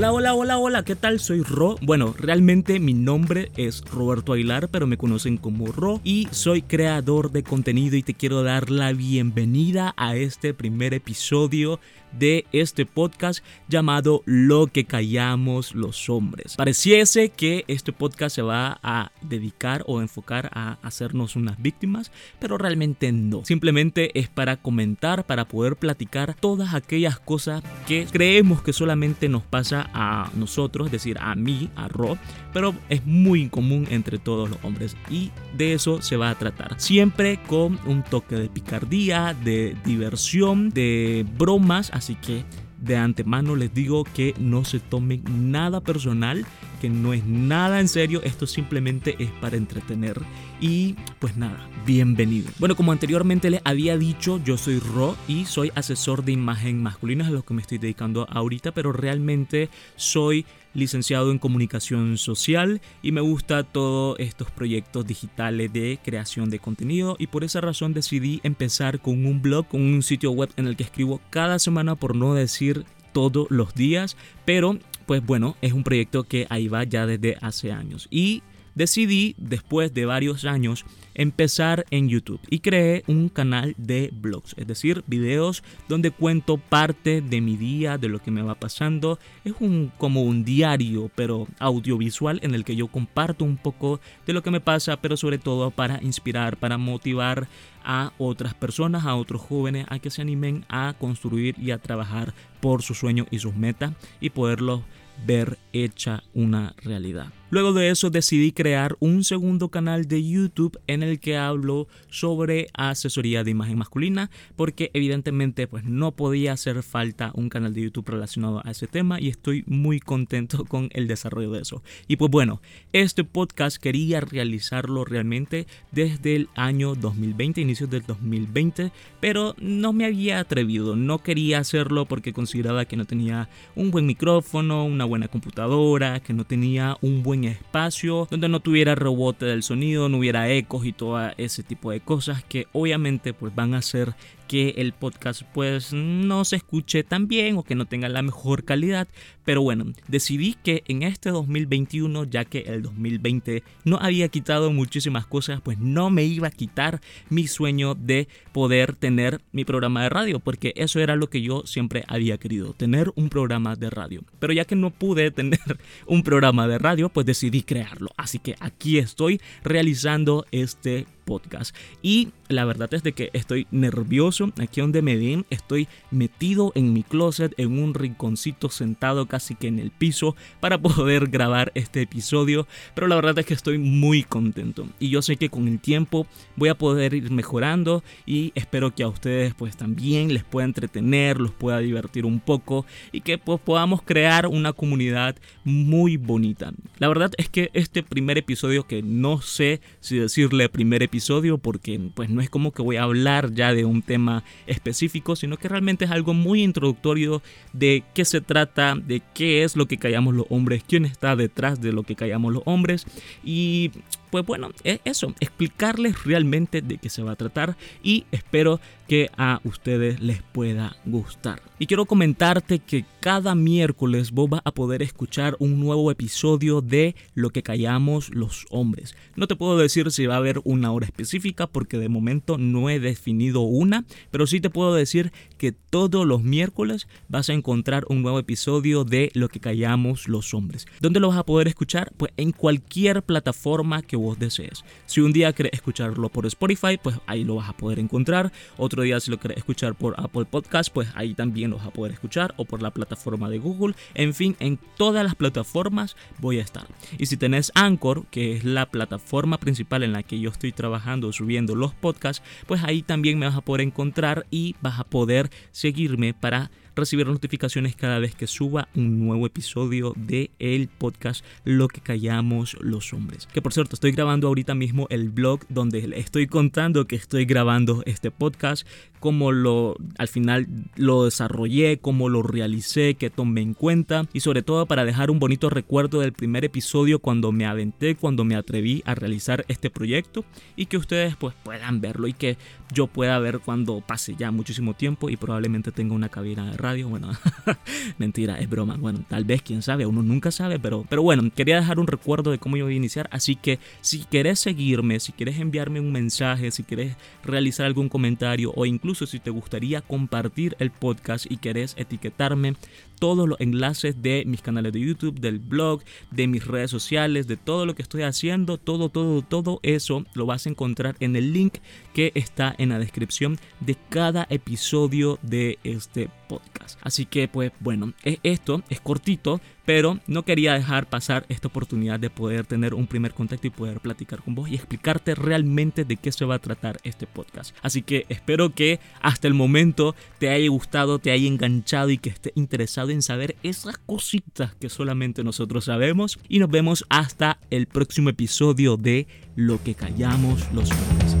Hola, hola, hola, hola, ¿qué tal? Soy Ro. Bueno, realmente mi nombre es Roberto Aguilar, pero me conocen como Ro y soy creador de contenido y te quiero dar la bienvenida a este primer episodio de este podcast llamado Lo que callamos los hombres. Pareciese que este podcast se va a dedicar o enfocar a hacernos unas víctimas, pero realmente no. Simplemente es para comentar, para poder platicar todas aquellas cosas que creemos que solamente nos pasa a nosotros, es decir, a mí, a Ro, pero es muy común entre todos los hombres y de eso se va a tratar. Siempre con un toque de picardía, de diversión, de bromas, así que de antemano les digo que no se tomen nada personal, que no es nada en serio, esto simplemente es para entretener. Y pues nada, bienvenido. Bueno, como anteriormente les había dicho, yo soy Ro y soy asesor de imagen masculina, a lo que me estoy dedicando ahorita, pero realmente soy licenciado en comunicación social y me gusta todos estos proyectos digitales de creación de contenido y por esa razón decidí empezar con un blog, con un sitio web en el que escribo cada semana por no decir todos los días, pero pues bueno, es un proyecto que ahí va ya desde hace años. Y decidí después de varios años empezar en YouTube y creé un canal de blogs, es decir, videos donde cuento parte de mi día, de lo que me va pasando. Es un como un diario, pero audiovisual en el que yo comparto un poco de lo que me pasa, pero sobre todo para inspirar, para motivar a otras personas, a otros jóvenes a que se animen a construir y a trabajar por sus sueños y sus metas y poderlos ver hecha una realidad. Luego de eso decidí crear un segundo canal de YouTube en el que hablo sobre asesoría de imagen masculina porque evidentemente pues no podía hacer falta un canal de YouTube relacionado a ese tema y estoy muy contento con el desarrollo de eso. Y pues bueno, este podcast quería realizarlo realmente desde el año 2020, inicios del 2020, pero no me había atrevido, no quería hacerlo porque consideraba que no tenía un buen micrófono, una buena computadora, que no tenía un buen espacio, donde no tuviera rebote del sonido, no hubiera ecos y todo ese tipo de cosas que obviamente pues van a hacer que el podcast pues no se escuche tan bien o que no tenga la mejor calidad. Pero bueno, decidí que en este 2021, ya que el 2020 no había quitado muchísimas cosas, pues no me iba a quitar mi sueño de poder tener mi programa de radio, porque eso era lo que yo siempre había querido, tener un programa de radio. Pero ya que no pude tener un programa de radio, pues decidí crearlo. Así que aquí estoy realizando este podcast. Y la verdad es de que estoy nervioso. Aquí donde me ven, estoy metido en mi closet, en un rinconcito sentado casi que en el piso para poder grabar este episodio. Pero la verdad es que estoy muy contento. Y yo sé que con el tiempo voy a poder ir mejorando y espero que a ustedes pues también les pueda entretener, los pueda divertir un poco y que pues podamos crear una comunidad muy bonita. La verdad es que este primer episodio que no sé si decirle primer episodio porque pues no es como que voy a hablar ya de un tema específico, sino que realmente es algo muy introductorio de qué se trata, de qué es lo que callamos los hombres, quién está detrás de lo que callamos los hombres. Y pues bueno, es eso, explicarles realmente de qué se va a tratar y espero que a ustedes les pueda gustar. Y quiero comentarte que cada miércoles vos vas a poder escuchar un nuevo episodio de Lo que callamos los hombres. No te puedo decir si va a haber una hora específica porque de momento no he definido una, pero sí te puedo decir que todos los miércoles vas a encontrar un nuevo episodio de Lo que callamos los hombres. ¿Dónde lo vas a poder escuchar? Pues en cualquier plataforma que vos desees. Si un día querés escucharlo por Spotify, pues ahí lo vas a poder encontrar. Otro día si lo querés escuchar por Apple Podcast, pues ahí también lo vas a poder escuchar. O por la plataforma de Google. En fin, en todas las plataformas voy a estar. Y si tenés Anchor, que es la plataforma principal en la que yo estoy trabajando, subiendo los podcasts, pues ahí también me vas a poder encontrar y vas a poder seguirme para recibir notificaciones cada vez que suba un nuevo episodio de el podcast Lo que callamos los hombres. Que por cierto, estoy grabando ahorita mismo el blog donde estoy contando que estoy grabando este podcast, cómo lo al final lo desarrollé, cómo lo realicé, que tomé en cuenta y sobre todo para dejar un bonito recuerdo del primer episodio cuando me aventé, cuando me atreví a realizar este proyecto y que ustedes pues puedan verlo y que yo pueda ver cuando pase ya muchísimo tiempo y probablemente tenga una cabina de radio radio. Bueno, mentira, es broma. Bueno, tal vez, quién sabe, uno nunca sabe, pero, pero bueno, quería dejar un recuerdo de cómo yo voy a iniciar. Así que si quieres seguirme, si quieres enviarme un mensaje, si quieres realizar algún comentario o incluso si te gustaría compartir el podcast y querés etiquetarme, todos los enlaces de mis canales de YouTube, del blog, de mis redes sociales, de todo lo que estoy haciendo, todo, todo, todo eso lo vas a encontrar en el link que está en la descripción de cada episodio de este podcast. Así que pues bueno, esto es cortito, pero no quería dejar pasar esta oportunidad de poder tener un primer contacto y poder platicar con vos y explicarte realmente de qué se va a tratar este podcast. Así que espero que hasta el momento te haya gustado, te haya enganchado y que esté interesado en saber esas cositas que solamente nosotros sabemos. Y nos vemos hasta el próximo episodio de Lo que callamos los hombres.